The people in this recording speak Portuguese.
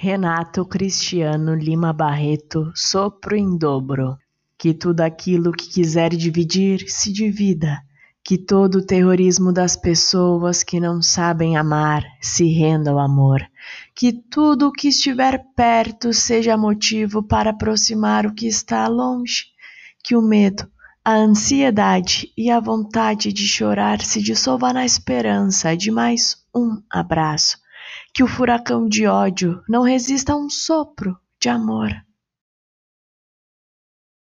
Renato Cristiano Lima Barreto, sopro em dobro. Que tudo aquilo que quiser dividir, se divida. Que todo o terrorismo das pessoas que não sabem amar se renda ao amor. Que tudo o que estiver perto seja motivo para aproximar o que está longe. Que o medo, a ansiedade e a vontade de chorar se dissolva na esperança de mais um abraço que o furacão de ódio não resista a um sopro de amor.